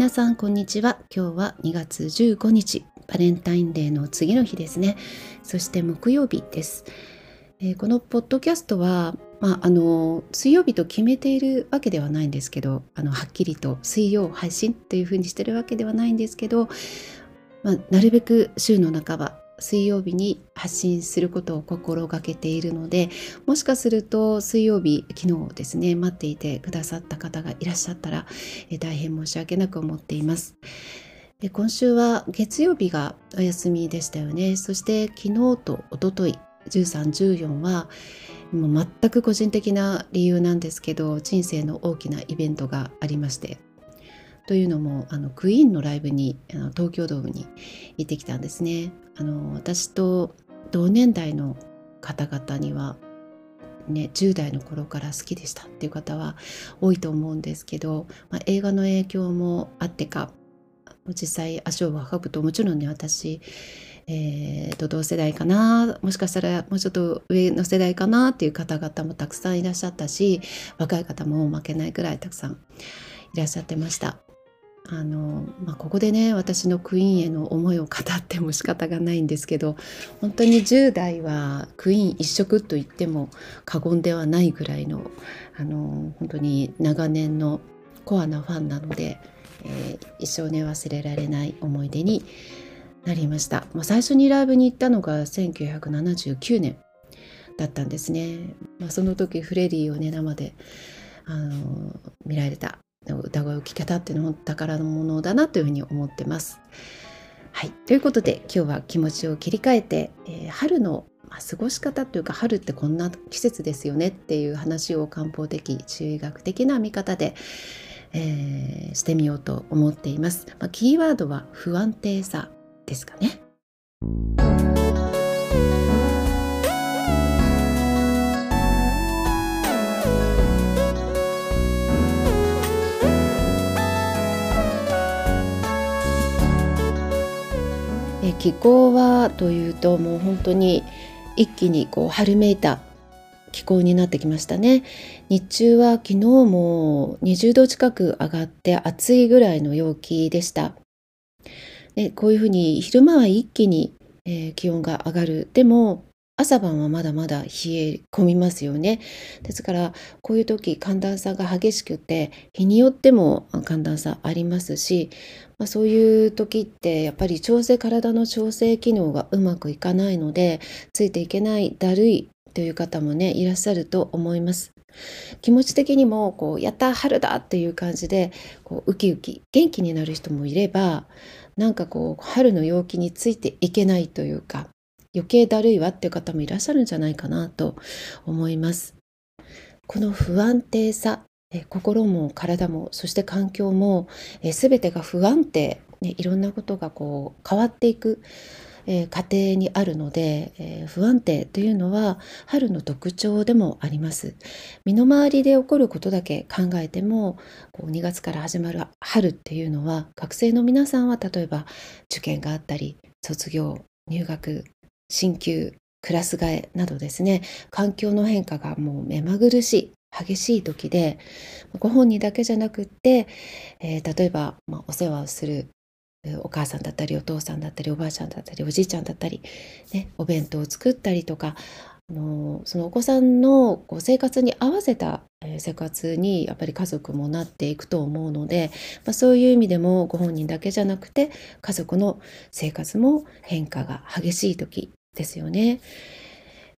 皆さんこんにちは。今日は2月15日バレンタインデーの次の日ですね。そして木曜日です、えー、このポッドキャストはまあ、あの水曜日と決めているわけではないんですけどあのはっきりと水曜配信というふうにしてるわけではないんですけど、まあ、なるべく週の半ば水曜日に発信することを心がけているのでもしかすると水曜日昨日ですね待っていてくださった方がいらっしゃったら、え大変申し訳なく思っています。今週は月曜日がお休みでしたよねそして昨日と一昨日1314はもう全く個人的な理由なんですけど人生の大きなイベントがありましてというのもあのクイーンのライブにあの東京ドームに行ってきたんですねあの私と同年代の方々にはね、10代の頃から好きでしたっていう方は多いと思うんですけど、まあ、映画の影響もあってか実際足を運ぶともちろんね私、えー、と同世代かなもしかしたらもうちょっと上の世代かなっていう方々もたくさんいらっしゃったし若い方も負けないくらいたくさんいらっしゃってました。あのまあ、ここでね私のクイーンへの思いを語っても仕方がないんですけど本当に10代はクイーン一色と言っても過言ではないぐらいのあの本当に長年のコアなファンなので、えー、一生ね忘れられない思い出になりました、まあ、最初にライブに行ったのが1979年だったんですね、まあ、その時フレディをね生であの見られた歌声を聴けたっていうのも宝のものだなというふうに思ってます。はい、ということで今日は気持ちを切り替えて、えー、春の、まあ、過ごし方というか春ってこんな季節ですよねっていう話を漢方的中医学的な見方で、えー、してみようと思っています。まあ、キーワードは不安定さですかね。気候はというともう本当に一気にこう春めいた気候になってきましたね。日中は昨日も20度近く上がって暑いぐらいの陽気でした。でこういうふうに昼間は一気に、えー、気温が上がる。でも朝晩はまだまだ冷え込みますよねですからこういう時寒暖差が激しくて日によっても寒暖差ありますし、まあ、そういう時ってやっぱり調整体の調整機能がうまくいかないのでついていけないだるいという方もねいらっしゃると思います。気持ち的にもこうやった春だっていう感じでこうウキウキ元気になる人もいればなんかこう春の陽気についていけないというか余計だるいわっていう方もいらっしゃるんじゃないかなと思います。この不安定さ心も体もそして環境も全てが不安定、ね、いろんなことがこう変わっていく、えー、過程にあるので、えー、不安定というのは春の特徴でもあります身の回りで起こることだけ考えてもこう2月から始まる春っていうのは学生の皆さんは例えば受験があったり卒業入学進級クラス替えなどですね。環境の変化がもう目まぐるしい激しい時でご本人だけじゃなくって、えー、例えば、まあ、お世話をするお母さんだったりお父さんだったりおばあちゃんだったりおじいちゃんだったり、ね、お弁当を作ったりとかあのそのお子さんのこう生活に合わせた生活にやっぱり家族もなっていくと思うので、まあ、そういう意味でもご本人だけじゃなくて家族の生活も変化が激しい時ですよね。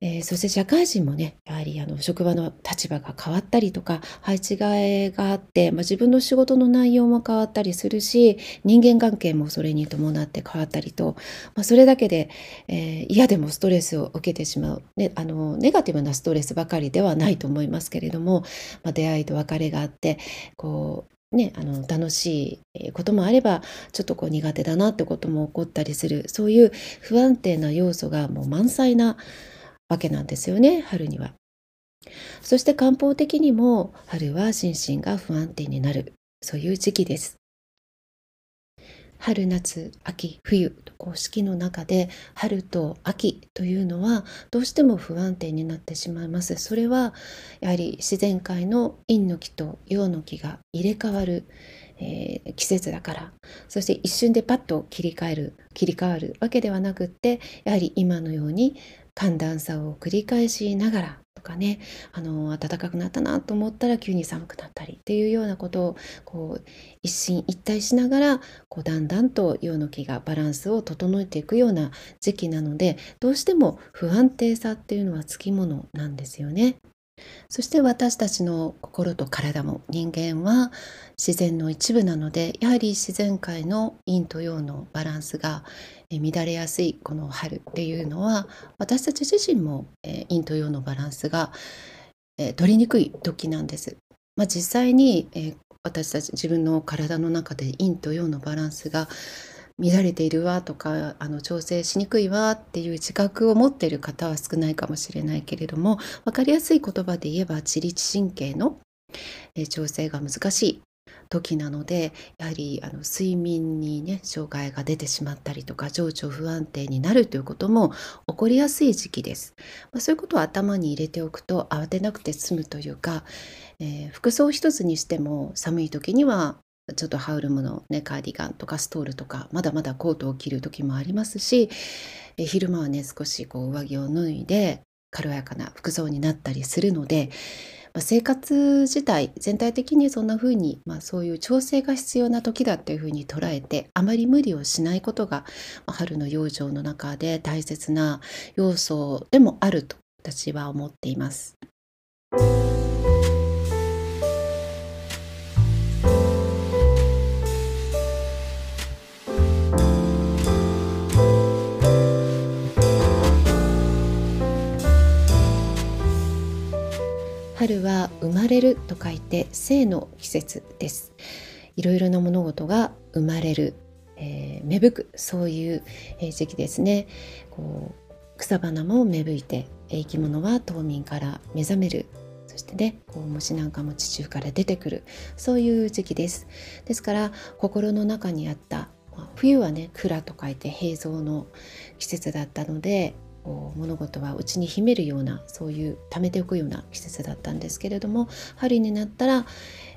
えー、そして社会人もねやはりあの職場の立場が変わったりとか配置換えがあって、まあ、自分の仕事の内容も変わったりするし人間関係もそれに伴って変わったりと、まあ、それだけで、えー、嫌でもストレスを受けてしまう、ね、あのネガティブなストレスばかりではないと思いますけれども、まあ、出会いと別れがあってこうね、あの楽しいこともあればちょっとこう苦手だなってことも起こったりするそういう不安定な要素がもう満載なわけなんですよね春には。そして漢方的にも春は心身が不安定になるそういう時期です。春夏秋冬とこう四季の中で春と秋というのはどうしても不安定になってしまいます。それはやはり自然界の陰の木と陽の木が入れ替わる、えー、季節だから。そして一瞬でパッと切り替える切り替わるわけではなくってやはり今のように寒暖差を繰り返しながらとかねあの暖かくなったなと思ったら急に寒くなったりっていうようなことをこう一進一退しながらこうだんだんと陽の気がバランスを整えていくような時期なのでどうしても不安定さっていうのはつきものなんですよね。そして私たちの心と体も人間は自然の一部なのでやはり自然界の陰と陽のバランスが乱れやすいこの春っていうのは私たち自身も陰と陽のバランスが取りにくい時なんです。まあ、実際に私たち自分の体の中で陰と陽のバランスが乱れているわとかあの調整しにくいわっていう自覚を持っている方は少ないかもしれないけれども分かりやすい言葉で言えば自律神経の調整が難しい時なのでやはりあの睡眠にね障害が出てしまったりとか情緒不安定になるということも起こりやすい時期です。まあ、そういうことを頭に入れておくと慌てなくて済むというか、えー、服装一つにしても寒い時にはちょっと羽織るもの、ね、カーディガンとかストールとかまだまだコートを着る時もありますし昼間はね少しこう上着を脱いで軽やかな服装になったりするので、まあ、生活自体全体的にそんな風に、まあ、そういう調整が必要な時だっていう風に捉えてあまり無理をしないことが、まあ、春の養生の中で大切な要素でもあると私は思っています。春は生まれると書いて生の季節です。いろいろな物事が生まれる、えー、芽吹くそういう時期ですね。こう草花も芽吹いて生き物は冬眠から目覚める。そしてねこう虫なんかも地中から出てくる。そういう時期です。ですから心の中にあった冬はね蔵と書いて平蔵の季節だったので物事は内に秘めるようなそういう貯めておくような季節だったんですけれども春になったら、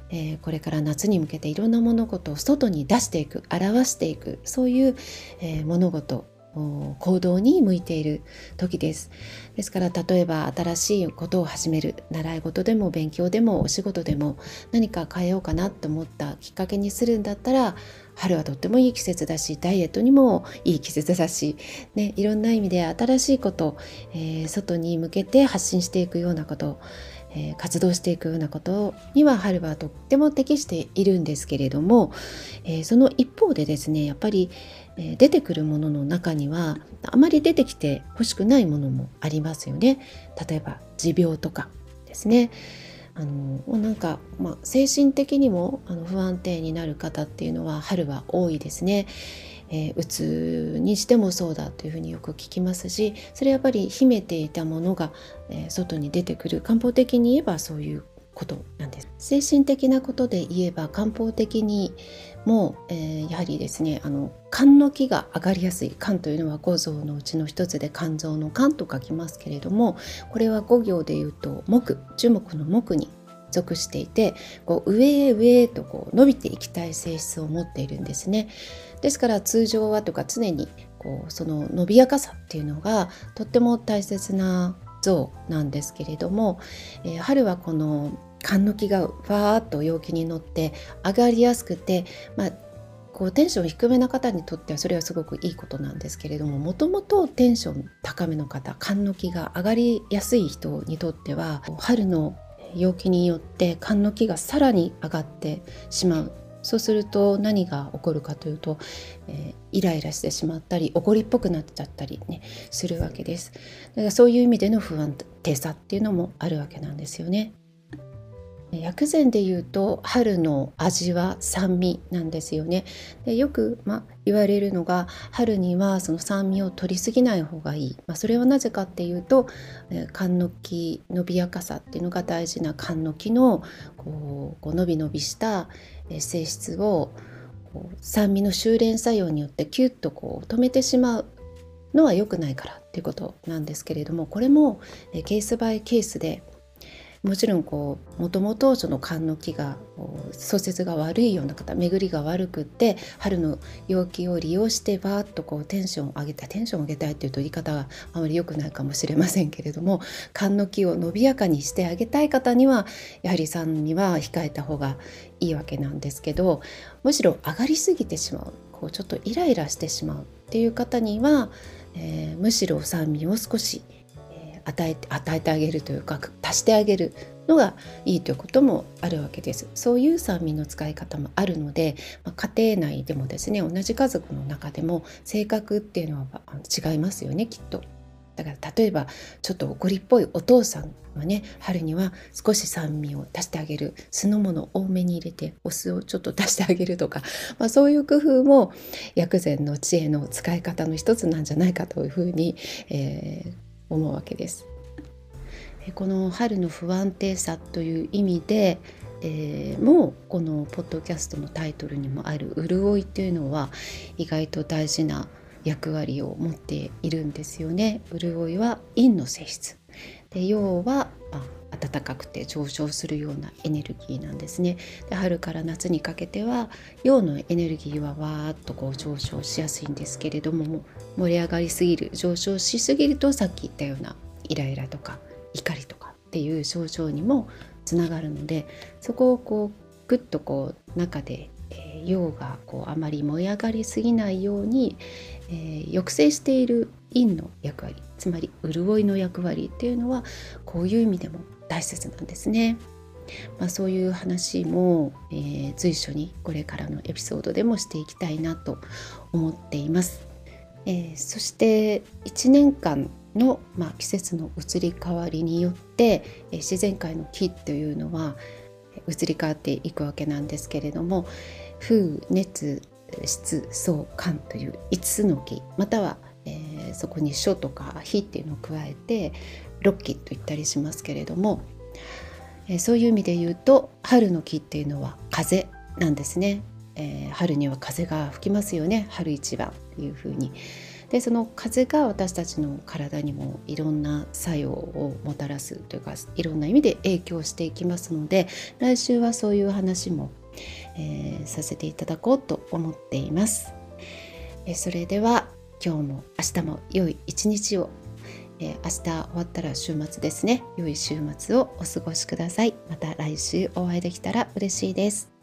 えー、これから夏に向けていろんな物事を外に出していく表していくそういう、えー、物事行動に向いている時です。ですから例えば新しいことを始める。習い事でも勉強でもお仕事でも何か変えようかなと思ったきっかけにするんだったら春はとってもいい季節だしダイエットにもいい季節だし、ね、いろんな意味で新しいこと、えー、外に向けて発信していくようなことえー、活動していくようなことには春はとっても適しているんですけれども、えー、その一方でですねやっぱり、え、出てくるものの中にはあまり出てきてほしくないものもありますよね。例えば持病とかですね。あのなんか、まあ、精神的にもあの不安定になる方っていうのは春は多いですね。えー、うつにしてもそうだというふうによく聞きますしそれやっぱり秘めていたものが、えー、外に出てくる。漢方的に言えばそういうことなんです。精神的なことで言えば漢方的にも、えー、やはりですねあの肝の気が上がりやすい肝というのは五臓のうちの一つで肝臓の肝と書きますけれどもこれは五行でいうと木樹木の木に属していてこう上へ上へとこう伸びていきたい性質を持っているんですね。ですから通常はとか常にこうその伸びやかさっていうのがとっても大切な像なんですけれども、えー、春はこの寒の気がわーっと陽気に乗って上がりやすくて、まあ、こうテンション低めな方にとってはそれはすごくいいことなんですけれどももともとテンション高めの方寒の気が上がりやすい人にとっては春の陽気によって寒の気がさらに上がってしまう。そうすると何が起こるかというと、えー、イライラしてしまったり怒りっぽくなっちゃったりねするわけです。だからそういう意味での不安定さっていうのもあるわけなんですよね。薬膳で言うと春の味は酸味なんですよね。でよく、ま、言われるのが春にはその酸味を取りすぎない方がいい、まあ、それはなぜかっていうと寒の木伸びやかさっていうのが大事な寒の木のこうこう伸び伸びした性質を酸味の修練作用によってキュッとこう止めてしまうのは良くないからっていうことなんですけれどもこれもケースバイケースでもちろんこうもともとその肝の木が創設が悪いような方巡りが悪くって春の陽気を利用してバーッとこうテンションを上げたテンションを上げたいっていうと言い方はあまり良くないかもしれませんけれども肝の木を伸びやかにしてあげたい方にはやはり酸味は控えた方がいいわけなんですけどむしろ上がりすぎてしまうこうちょっとイライラしてしまうっていう方には、えー、むしろ酸味を少し与えて与えてあげるというか足してあげるのがいいということもあるわけですそういう酸味の使い方もあるので、まあ、家庭内でもですね同じ家族の中でも性格っていうのは違いますよねきっと。だから例えばちょっと怒りっぽいお父さんはね春には少し酸味を足してあげる酢の物多めに入れてお酢をちょっと足してあげるとか、まあ、そういう工夫も薬膳の知恵の使い方の一つなんじゃないかというふうに、えー、思うわけです。この春の不安定さという意味で、えー、もうこのポッドキャストのタイトルにもある「潤い」というのは意外と大事な役割を持っているんですよね。潤いは陰の性質で陽は、まあ、暖かくて上昇するようなエネルギーなんですね。で春から夏にかけては陽のエネルギーはわーっとこう上昇しやすいんですけれども盛り上がりすぎる上昇しすぎるとさっき言ったようなイライラとか怒りとかっていう症状にもつながるのでそこをこうグッとこう中で、え、陽がこうあまり燃え上がりすぎないように、えー、抑制している陰の役割つまり潤いの役割っていうのはこういう意味でも大切なんですね。まあ、そういう話も、えー、随所にこれからのエピソードでもしていきたいなと思っています。えー、そして1年間の、まあ、季節の移り変わりによって、えー、自然界の木というのは移り変わっていくわけなんですけれども風熱湿草寒という5つの木または、えー、そこに書とか火っていうのを加えて6木と言ったりしますけれども、えー、そういう意味で言うと春の木っていうのは風なんですね。えー、春には風が吹きますよね春一番というふうに。でその風が私たちの体にもいろんな作用をもたらすというかいろんな意味で影響していきますので来週はそういう話も、えー、させていただこうと思っています。え、それでは今日も明日も良い一日を、えー、明日終わったら週末ですね。良い週末をお過ごしください。また来週お会いできたら嬉しいです。